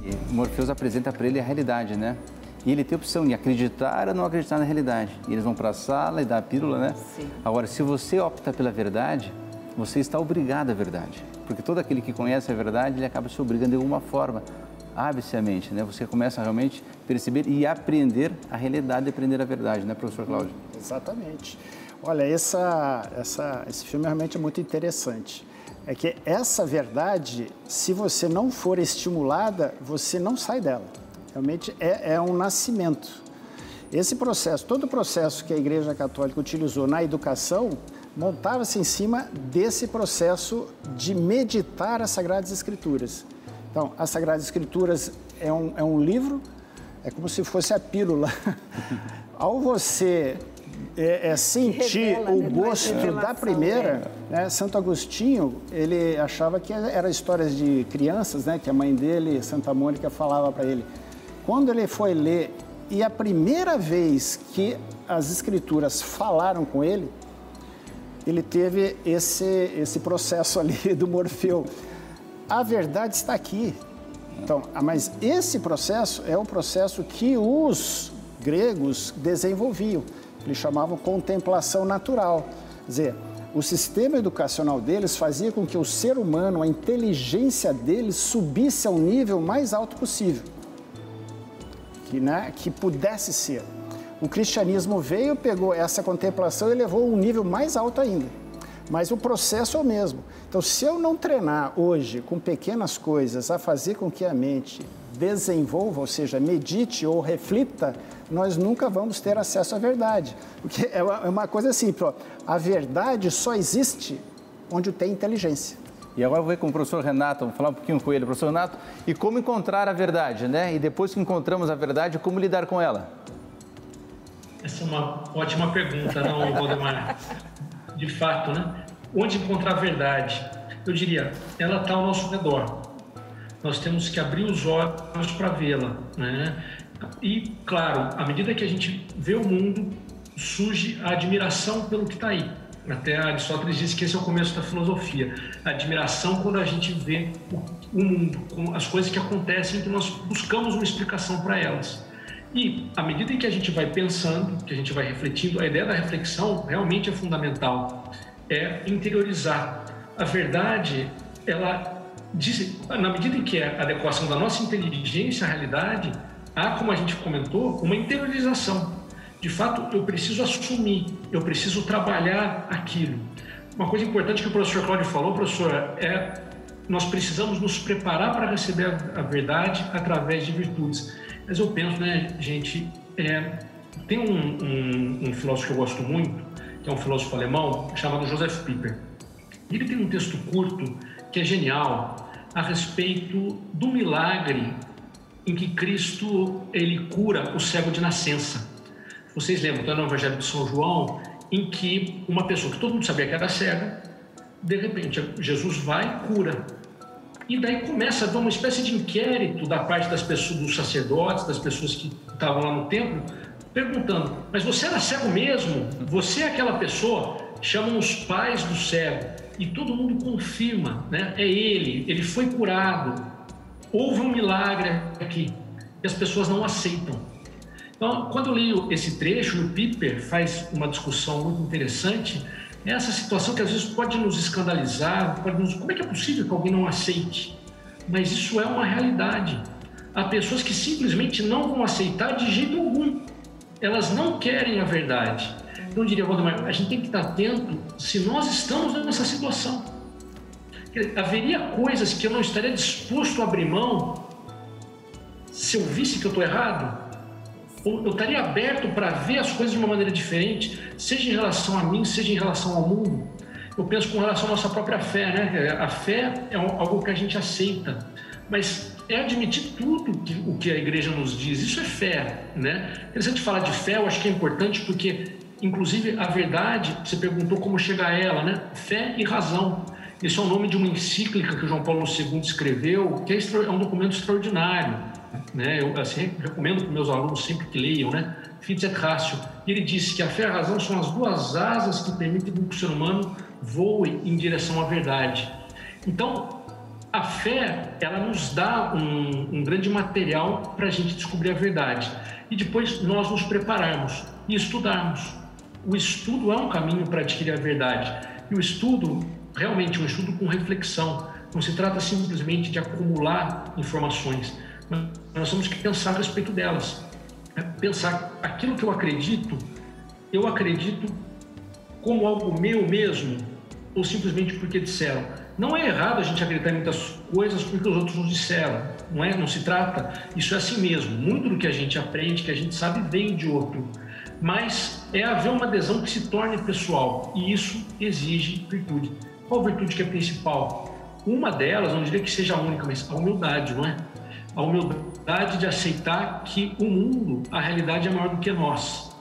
e Morpheus apresenta para ele a realidade, né? E ele tem a opção de acreditar ou não acreditar na realidade. E eles vão para a sala e dá a pílula, né? Sim. Agora, se você opta pela verdade, você está obrigado à verdade. Porque todo aquele que conhece a verdade, ele acaba se obrigando de alguma forma. Abre-se a mente, né? Você começa a realmente perceber e aprender a realidade e aprender a verdade, né, professor Cláudio? Exatamente. Olha, essa, essa, esse filme realmente é muito interessante. É que essa verdade, se você não for estimulada, você não sai dela. Realmente é, é um nascimento. Esse processo, todo o processo que a Igreja Católica utilizou na educação, montava-se em cima desse processo de meditar as Sagradas Escrituras. Então, as Sagradas Escrituras é um, é um livro, é como se fosse a pílula. Ao você é, é sentir Revela, o né? gosto Mais da primeira, né? Santo Agostinho, ele achava que era histórias de crianças, né? Que a mãe dele, Santa Mônica, falava para ele. Quando ele foi ler e a primeira vez que as escrituras falaram com ele, ele teve esse, esse processo ali do Morfeu. A verdade está aqui. Então, ah, mas esse processo é o processo que os gregos desenvolviam. Eles chamavam contemplação natural. Quer dizer, o sistema educacional deles fazia com que o ser humano, a inteligência deles subisse ao nível mais alto possível. Que, né, que pudesse ser. O cristianismo veio, pegou essa contemplação e levou um nível mais alto ainda. Mas o processo é o mesmo. Então, se eu não treinar hoje com pequenas coisas a fazer com que a mente desenvolva, ou seja, medite ou reflita, nós nunca vamos ter acesso à verdade. Porque é uma, é uma coisa simples, ó. a verdade só existe onde tem inteligência. E agora eu vou ver com o professor Renato, vamos falar um pouquinho com ele, professor Renato, e como encontrar a verdade, né? E depois que encontramos a verdade, como lidar com ela? Essa é uma ótima pergunta, não, Valdemar? De fato, né? Onde encontrar a verdade? Eu diria, ela está ao nosso redor. Nós temos que abrir os olhos para vê-la, né? E, claro, à medida que a gente vê o mundo, surge a admiração pelo que está aí. Até Aristóteles diz que esse é o começo da filosofia. A admiração quando a gente vê o mundo, as coisas que acontecem, que nós buscamos uma explicação para elas. E à medida que a gente vai pensando, que a gente vai refletindo, a ideia da reflexão realmente é fundamental. É interiorizar. A verdade, ela diz, na medida em que é a adequação da nossa inteligência à realidade, há, como a gente comentou, uma interiorização. De fato, eu preciso assumir, eu preciso trabalhar aquilo. Uma coisa importante que o professor Cláudio falou, professor, é nós precisamos nos preparar para receber a verdade através de virtudes. Mas eu penso, né, gente, é, tem um, um, um, filósofo que eu gosto muito, que é um filósofo alemão, chamado Joseph Pieper. Ele tem um texto curto que é genial a respeito do milagre em que Cristo ele cura o cego de nascença. Vocês lembram, está no Evangelho de São João, em que uma pessoa que todo mundo sabia que era cega, de repente Jesus vai e cura. E daí começa uma espécie de inquérito da parte das pessoas, dos sacerdotes, das pessoas que estavam lá no templo, perguntando: Mas você era cego mesmo? Você é aquela pessoa? Chamam os pais do cego e todo mundo confirma, né? É ele, ele foi curado. Houve um milagre aqui e as pessoas não aceitam. Então, quando eu leio esse trecho, o Piper faz uma discussão muito interessante essa situação que às vezes pode nos escandalizar, pode nos... como é que é possível que alguém não aceite? Mas isso é uma realidade. Há pessoas que simplesmente não vão aceitar de jeito algum. Elas não querem a verdade. Então eu diria, Valdemar, a gente tem que estar atento se nós estamos nessa situação. Haveria coisas que eu não estaria disposto a abrir mão se eu visse que eu estou errado? eu estaria aberto para ver as coisas de uma maneira diferente, seja em relação a mim, seja em relação ao mundo. Eu penso com relação à nossa própria fé, né? A fé é algo que a gente aceita, mas é admitir tudo que, o que a igreja nos diz. Isso é fé, né? Interessante falar de fé, eu acho que é importante porque, inclusive, a verdade, você perguntou como chegar a ela, né? Fé e razão. Esse é o nome de uma encíclica que João Paulo II escreveu, que é, é um documento extraordinário. Né? Eu assim, recomendo para meus alunos sempre que leiam, né? Fitz et Ratio. Ele disse que a fé e a razão são as duas asas que permitem que o ser humano voe em direção à verdade. Então, a fé, ela nos dá um, um grande material para a gente descobrir a verdade. E depois nós nos prepararmos e estudarmos. O estudo é um caminho para adquirir a verdade. E o estudo realmente um estudo com reflexão. Não se trata simplesmente de acumular informações, mas nós temos que pensar a respeito delas. É pensar aquilo que eu acredito, eu acredito como algo meu mesmo, ou simplesmente porque disseram. Não é errado a gente acreditar em muitas coisas porque os outros nos disseram, não é? Não se trata. Isso é assim mesmo. Muito do que a gente aprende, que a gente sabe, vem de outro. Mas é haver uma adesão que se torne pessoal e isso exige virtude. Qual virtude que é principal? Uma delas, não diria que seja a única, mas a humildade, não é? A humildade de aceitar que o mundo, a realidade é maior do que nós.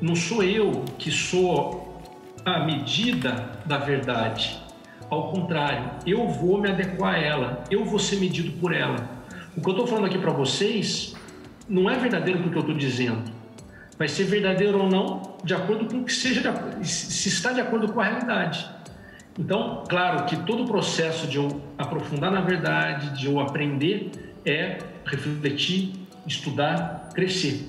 Não sou eu que sou a medida da verdade. Ao contrário, eu vou me adequar a ela, eu vou ser medido por ela. O que eu estou falando aqui para vocês não é verdadeiro do que eu estou dizendo. Vai ser verdadeiro ou não, de acordo com o que seja, se está de acordo com a realidade. Então, claro que todo o processo de eu aprofundar na verdade, de eu aprender, é refletir, estudar, crescer.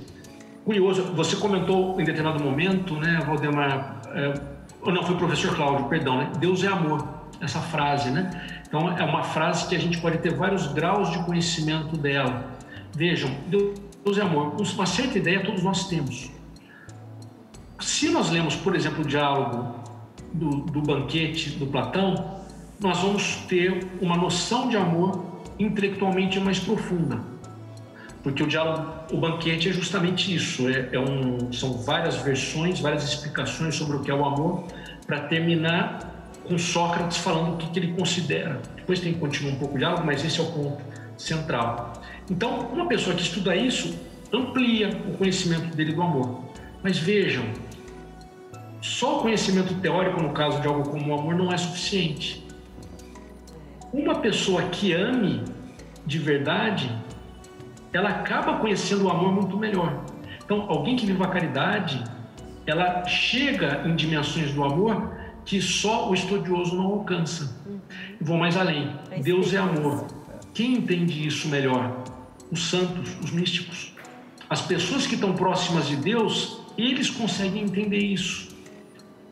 Curioso, você comentou em determinado momento, né, Valdemar, é, ou não, foi o professor Cláudio, perdão, né? Deus é amor, essa frase, né? Então, é uma frase que a gente pode ter vários graus de conhecimento dela. Vejam, Deus é amor. Uma certa ideia todos nós temos. Se nós lemos, por exemplo, o diálogo do, do banquete do Platão, nós vamos ter uma noção de amor intelectualmente mais profunda. Porque o diálogo, o banquete é justamente isso, é, é um, são várias versões, várias explicações sobre o que é o amor, para terminar com Sócrates falando o que, que, ele considera. Depois tem que continuar um pouco o diálogo, mas esse é o ponto central. Então, uma pessoa que estuda isso amplia o conhecimento dele do amor. Mas vejam, só conhecimento teórico, no caso de algo como o amor, não é suficiente. Uma pessoa que ame de verdade, ela acaba conhecendo o amor muito melhor. Então, alguém que vive a caridade, ela chega em dimensões do amor que só o estudioso não alcança. Vou mais além. Deus é amor. Quem entende isso melhor? Os santos, os místicos. As pessoas que estão próximas de Deus, eles conseguem entender isso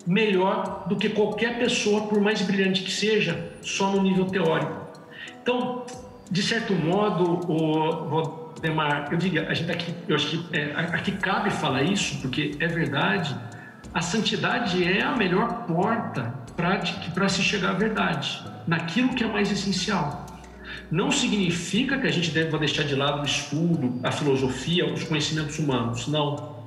melhor do que qualquer pessoa, por mais brilhante que seja, só no nível teórico. Então, de certo modo, o Valdemar, eu digo, a gente aqui, eu acho que é, aqui cabe falar isso, porque é verdade, a santidade é a melhor porta para se chegar à verdade, naquilo que é mais essencial. Não significa que a gente deve deixar de lado o estudo, a filosofia, os conhecimentos humanos, não.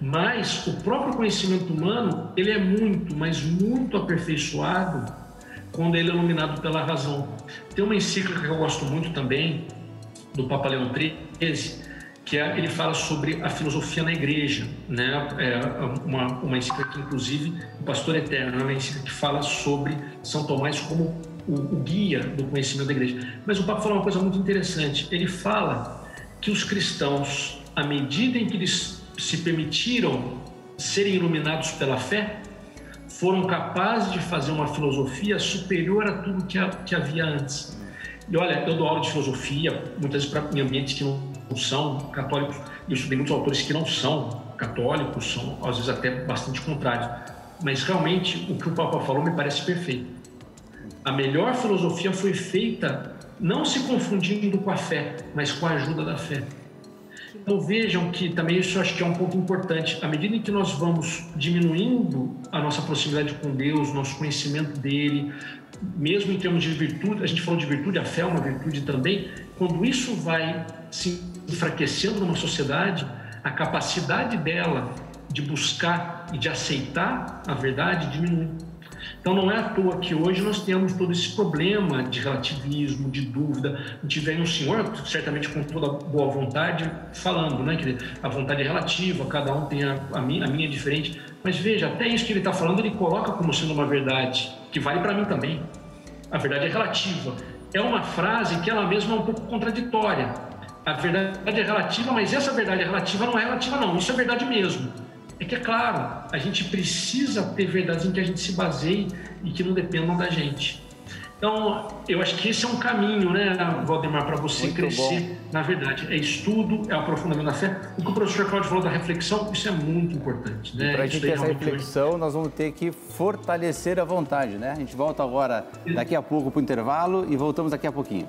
Mas o próprio conhecimento humano, ele é muito, mas muito aperfeiçoado quando ele é iluminado pela razão. Tem uma encíclica que eu gosto muito também, do Papa Leão XIII, que é, ele fala sobre a filosofia na igreja, né? É uma, uma encíclica que, inclusive, o Pastor Eterno, é uma encíclica que fala sobre São Tomás como o, o guia do conhecimento da igreja. Mas o Papa fala uma coisa muito interessante. Ele fala que os cristãos, à medida em que eles se permitiram serem iluminados pela fé, foram capazes de fazer uma filosofia superior a tudo que, que havia antes. E olha, eu dou aula de filosofia, muitas vezes em ambientes que não são católicos, e eu estudei muitos autores que não são católicos, são às vezes até bastante contrários. Mas realmente o que o Papa falou me parece perfeito. A melhor filosofia foi feita não se confundindo com a fé, mas com a ajuda da fé. Então vejam que também isso acho que é um ponto importante. À medida em que nós vamos diminuindo a nossa proximidade com Deus, nosso conhecimento dele, mesmo em termos de virtude, a gente falou de virtude, a fé é uma virtude também. Quando isso vai se enfraquecendo numa sociedade, a capacidade dela de buscar e de aceitar a verdade diminui. Então não é à toa que hoje nós temos todo esse problema de relativismo, de dúvida. Vê um senhor, certamente com toda boa vontade, falando, né? Que a vontade é relativa, cada um tem a, a, minha, a minha diferente. Mas veja, até isso que ele está falando, ele coloca como sendo uma verdade, que vale para mim também. A verdade é relativa. É uma frase que ela mesma é um pouco contraditória. A verdade é relativa, mas essa verdade é relativa não é relativa, não. Isso é verdade mesmo. É que, é claro, a gente precisa ter verdades em que a gente se baseie e que não dependam da gente. Então, eu acho que esse é um caminho, né, Valdemar, para você Muito crescer bom. na verdade. É estudo, é aprofundamento da fé. O que o professor Cláudio falou da reflexão, isso é muito importante. Né? Para a gente ter essa reflexão, nós vamos ter que fortalecer a vontade, né? A gente volta agora, daqui a pouco, para o intervalo e voltamos daqui a pouquinho.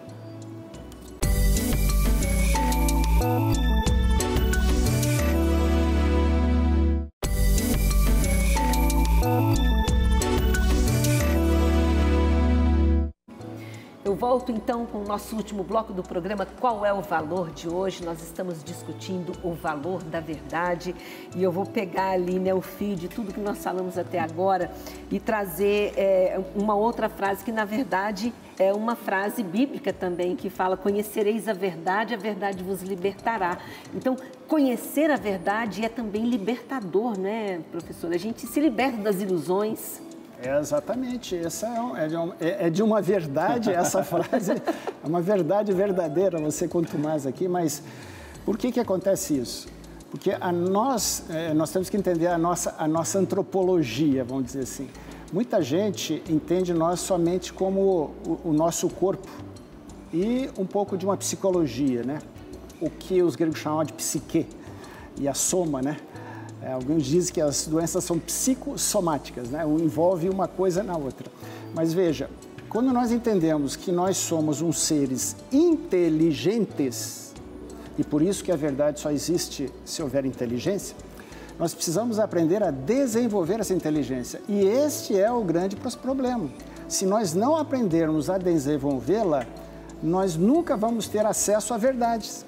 Volto então com o nosso último bloco do programa Qual é o Valor de hoje? Nós estamos discutindo o valor da verdade e eu vou pegar ali né, o fio de tudo que nós falamos até agora e trazer é, uma outra frase que, na verdade, é uma frase bíblica também que fala: Conhecereis a verdade, a verdade vos libertará. Então, conhecer a verdade é também libertador, né, professor? A gente se liberta das ilusões é, exatamente. Essa é, é, de uma, é, é de uma verdade, essa frase é uma verdade verdadeira, você conta mais aqui, mas por que, que acontece isso? Porque a nós, nós temos que entender a nossa, a nossa antropologia, vamos dizer assim. Muita gente entende nós somente como o, o nosso corpo e um pouco de uma psicologia, né? O que os gregos chamam de psique e a soma, né? É, alguns dizem que as doenças são psicossomáticas, né? envolve uma coisa na outra. Mas veja, quando nós entendemos que nós somos uns seres inteligentes, e por isso que a verdade só existe se houver inteligência, nós precisamos aprender a desenvolver essa inteligência. E este é o grande problema. Se nós não aprendermos a desenvolvê-la, nós nunca vamos ter acesso a verdades.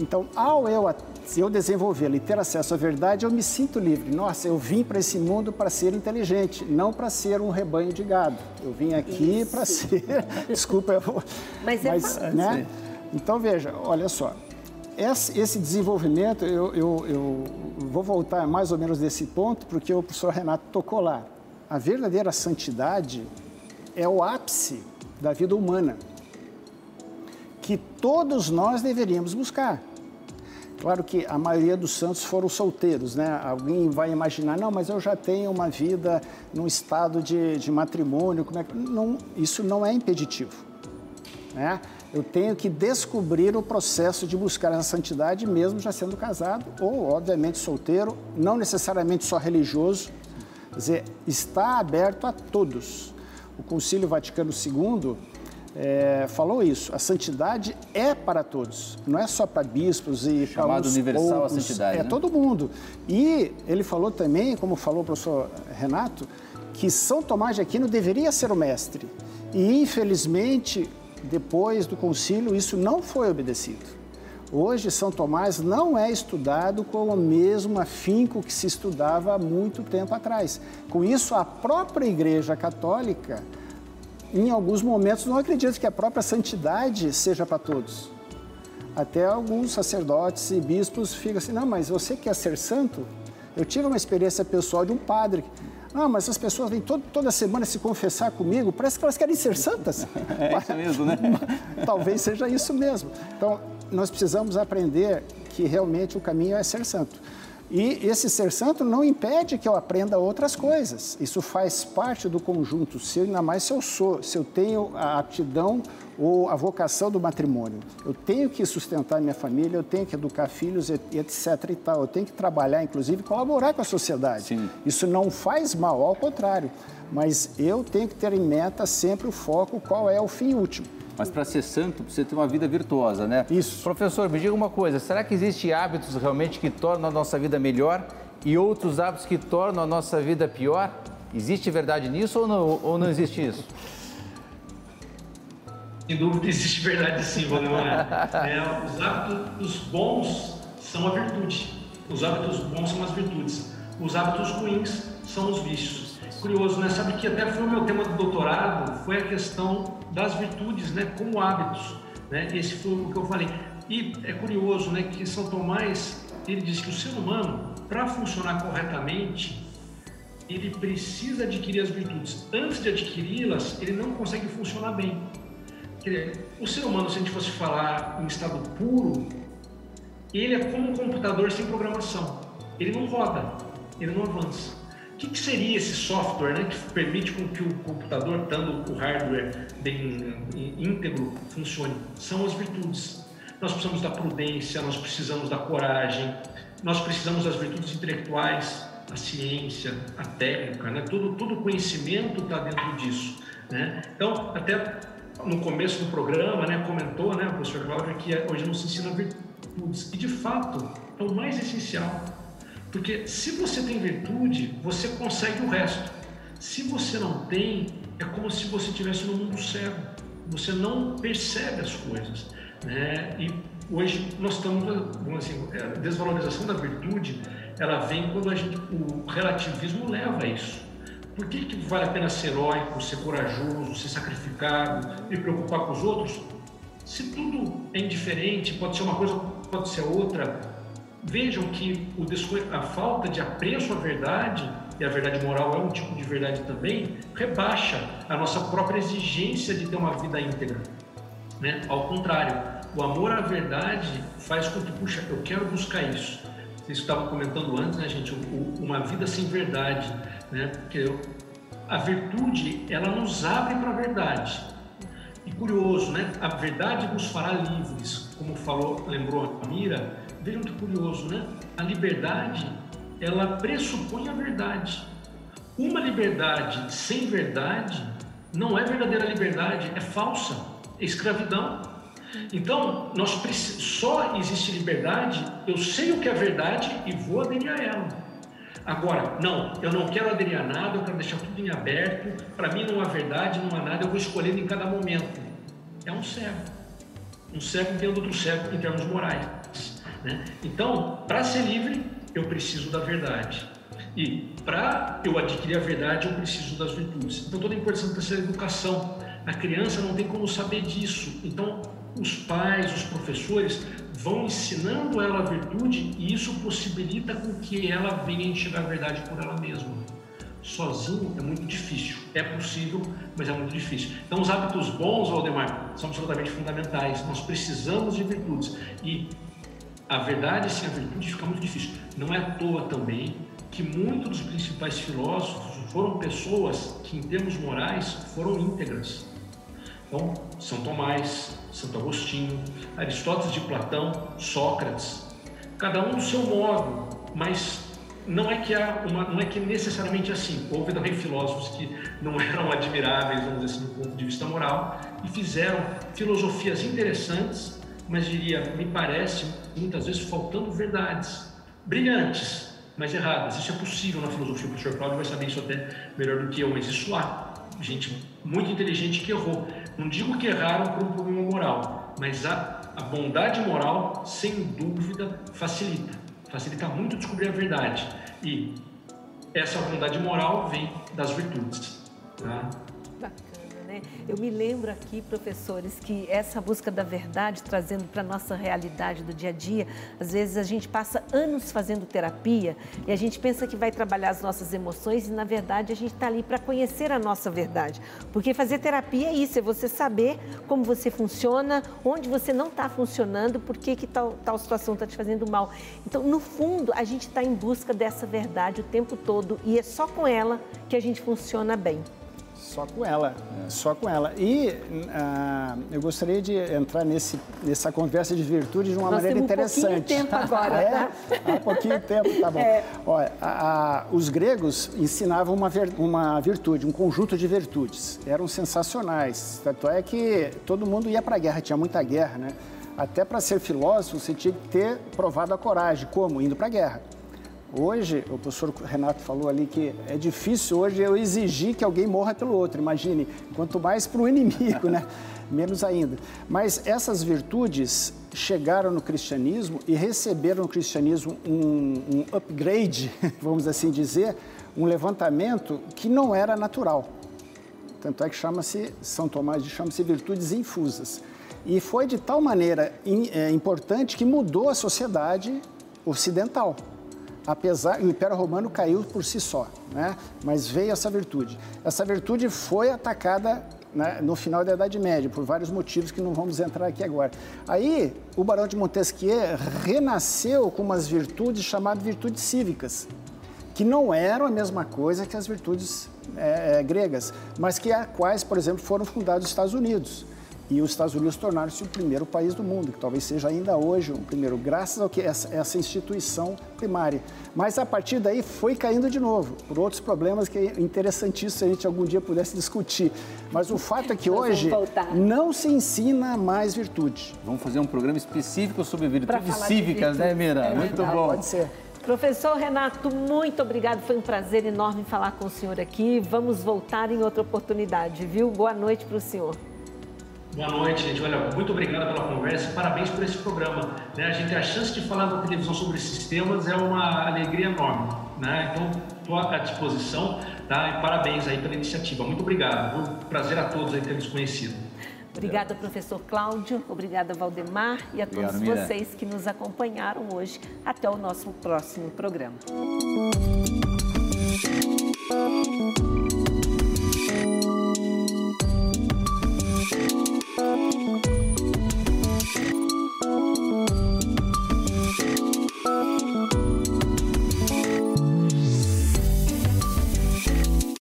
Então, ao eu se eu desenvolvê-la e ter acesso à verdade, eu me sinto livre. Nossa, eu vim para esse mundo para ser inteligente, não para ser um rebanho de gado. Eu vim aqui para ser. Desculpa, eu vou. Mas, é Mas é né? Então veja, olha só. Esse, esse desenvolvimento, eu, eu, eu vou voltar mais ou menos desse ponto, porque o professor Renato tocou lá. A verdadeira santidade é o ápice da vida humana, que todos nós deveríamos buscar. Claro que a maioria dos santos foram solteiros, né? Alguém vai imaginar, não, mas eu já tenho uma vida num estado de, de matrimônio, como é que... Não, isso não é impeditivo, né? Eu tenho que descobrir o processo de buscar a santidade mesmo já sendo casado ou, obviamente, solteiro, não necessariamente só religioso, quer dizer, está aberto a todos. O Concílio Vaticano II é, falou isso. A santidade é para todos, não é só para bispos e Chamado para os universal poucos, a santidade. É né? todo mundo. E ele falou também, como falou o professor Renato, que São Tomás de Aquino deveria ser o mestre. E infelizmente, depois do concílio, isso não foi obedecido. Hoje, São Tomás não é estudado com o mesmo afinco que se estudava há muito tempo atrás. Com isso, a própria Igreja Católica em alguns momentos, não acredito que a própria santidade seja para todos. Até alguns sacerdotes e bispos ficam assim: não, mas você quer ser santo? Eu tive uma experiência pessoal de um padre. Ah, mas as pessoas vêm todo, toda semana se confessar comigo, parece que elas querem ser santas. É isso mesmo, né? Talvez seja isso mesmo. Então, nós precisamos aprender que realmente o caminho é ser santo. E esse ser santo não impede que eu aprenda outras coisas. Isso faz parte do conjunto. Se ainda mais se eu sou, se eu tenho a aptidão ou a vocação do matrimônio, eu tenho que sustentar minha família, eu tenho que educar filhos, etc. e tal. Eu tenho que trabalhar, inclusive, colaborar com a sociedade. Sim. Isso não faz mal, ao contrário. Mas eu tenho que ter em meta sempre o foco qual é o fim último. Mas para ser santo, precisa ter uma vida virtuosa, né? Isso. Professor, me diga uma coisa: será que existem hábitos realmente que tornam a nossa vida melhor e outros hábitos que tornam a nossa vida pior? Existe verdade nisso ou não, ou não existe isso? Sem dúvida existe verdade sim, Valdemar. É, os hábitos bons são a virtude. Os hábitos bons são as virtudes. Os hábitos ruins são os vícios. curioso, né? Sabe que até foi o meu tema do doutorado, foi a questão das virtudes, né? Como hábitos, né? Esse foi o que eu falei. E é curioso, né? Que São Tomás, ele diz que o ser humano, para funcionar corretamente, ele precisa adquirir as virtudes. Antes de adquiri-las, ele não consegue funcionar bem. o ser humano, se a gente fosse falar em estado puro, ele é como um computador sem programação. Ele não roda, ele não avança. Que, que seria esse software né, que permite com que o computador, dando o hardware bem íntegro, funcione? São as virtudes. Nós precisamos da prudência, nós precisamos da coragem, nós precisamos das virtudes intelectuais, a ciência, a técnica, né? todo, todo conhecimento está dentro disso. Né? Então, até no começo do programa, né, comentou né, o professor Cláudio que hoje não se ensina virtudes. E, de fato, é o mais essencial. Porque se você tem virtude, você consegue o resto. Se você não tem, é como se você estivesse no mundo cego. Você não percebe as coisas. Né? E hoje nós estamos, vamos assim, a desvalorização da virtude ela vem quando gente, o relativismo leva a isso. Por que, que vale a pena ser heróico, ser corajoso, ser sacrificado, me preocupar com os outros? Se tudo é indiferente, pode ser uma coisa, pode ser outra. Vejam que o, a falta de apreço à verdade, e a verdade moral é um tipo de verdade também, rebaixa a nossa própria exigência de ter uma vida íntegra. Né? Ao contrário, o amor à verdade faz com que, puxa, eu quero buscar isso vocês estavam comentando antes, né, gente, uma vida sem verdade, né? Porque a virtude, ela nos abre para a verdade. E curioso, né? A verdade nos fará livres, como falou, lembrou a Mira. Vejam que curioso, né? A liberdade, ela pressupõe a verdade. Uma liberdade sem verdade não é verdadeira liberdade, é falsa, é escravidão. Então, nós só existe liberdade, eu sei o que é verdade e vou aderir a ela. Agora, não, eu não quero aderir a nada, eu quero deixar tudo em aberto, para mim não há verdade, não há nada, eu vou escolhendo em cada momento. É um cego. Um cego dentro do outro cego em termos morais. Né? Então, para ser livre, eu preciso da verdade. E para eu adquirir a verdade, eu preciso das virtudes. Então, toda a importância dessa educação. A criança não tem como saber disso. Então, os pais, os professores vão ensinando ela a virtude e isso possibilita com que ela venha enxergar a verdade por ela mesma. Sozinho é muito difícil. É possível, mas é muito difícil. Então, os hábitos bons, Valdemar, são absolutamente fundamentais. Nós precisamos de virtudes. E a verdade sem a virtude fica muito difícil. Não é à toa também que muitos dos principais filósofos foram pessoas que, em termos morais, foram íntegras. Então, São Tomás, Santo Agostinho, Aristóteles de Platão, Sócrates, cada um do seu modo, mas não é que há uma, não é que necessariamente assim. Houve também filósofos que não eram admiráveis, vamos dizer assim, do ponto de vista moral, e fizeram filosofias interessantes, mas diria, me parece, muitas vezes faltando verdades, brilhantes, mas erradas. Isso é possível na filosofia. O professor Cláudio vai saber isso até melhor do que eu, mas isso há gente muito inteligente que errou. Não digo que erraram por um problema moral, mas a, a bondade moral, sem dúvida, facilita. Facilita muito descobrir a verdade. E essa bondade moral vem das virtudes. Tá? Né? Eu me lembro aqui, professores, que essa busca da verdade, trazendo para a nossa realidade do dia a dia, às vezes a gente passa anos fazendo terapia e a gente pensa que vai trabalhar as nossas emoções e, na verdade, a gente está ali para conhecer a nossa verdade. Porque fazer terapia é isso, é você saber como você funciona, onde você não está funcionando, por que, que tal, tal situação está te fazendo mal. Então, no fundo, a gente está em busca dessa verdade o tempo todo e é só com ela que a gente funciona bem. Só com ela, só com ela. E uh, eu gostaria de entrar nesse, nessa conversa de virtude de uma Nós maneira interessante. Um pouquinho tempo agora, é? tá? Há um pouquinho de tempo, tá bom. É. Olha, a, a, os gregos ensinavam uma, ver, uma virtude, um conjunto de virtudes. Eram sensacionais. Tanto é que todo mundo ia para a guerra, tinha muita guerra, né? Até para ser filósofo, você tinha que ter provado a coragem. Como? Indo para a guerra. Hoje, o professor Renato falou ali que é difícil hoje eu exigir que alguém morra pelo outro. Imagine, quanto mais para o inimigo, né? Menos ainda. Mas essas virtudes chegaram no cristianismo e receberam no cristianismo um, um upgrade, vamos assim dizer, um levantamento que não era natural. Tanto é que chama-se, São Tomás de chama-se virtudes infusas. E foi de tal maneira é, importante que mudou a sociedade ocidental. Apesar, o Império Romano caiu por si só, né? mas veio essa virtude. Essa virtude foi atacada né, no final da Idade Média, por vários motivos que não vamos entrar aqui agora. Aí, o Barão de Montesquieu renasceu com umas virtudes chamadas virtudes cívicas, que não eram a mesma coisa que as virtudes é, é, gregas, mas que a quais, por exemplo, foram fundados os Estados Unidos. E os Estados Unidos tornaram-se o primeiro país do mundo, que talvez seja ainda hoje o primeiro, graças ao que essa, essa instituição primária. Mas a partir daí foi caindo de novo, por outros problemas que é interessantíssimo se a gente algum dia pudesse discutir. Mas o fato é que hoje não se ensina mais virtude. Vamos fazer um programa específico sobre virtudes cívicas, né, Mira? É, Muito bom. Pode ser. Professor Renato, muito obrigado. Foi um prazer enorme falar com o senhor aqui. Vamos voltar em outra oportunidade, viu? Boa noite para o senhor. Boa noite, gente. Olha, muito obrigado pela conversa e parabéns por esse programa. Né? A gente tem a chance de falar na televisão sobre esses temas é uma alegria enorme. Né? Então, estou à disposição tá? e parabéns aí pela iniciativa. Muito obrigado. Prazer a todos aí termos conhecido. Obrigada, professor Cláudio. Obrigada, Valdemar. E a Obrigado, todos Mira. vocês que nos acompanharam hoje. Até o nosso próximo programa.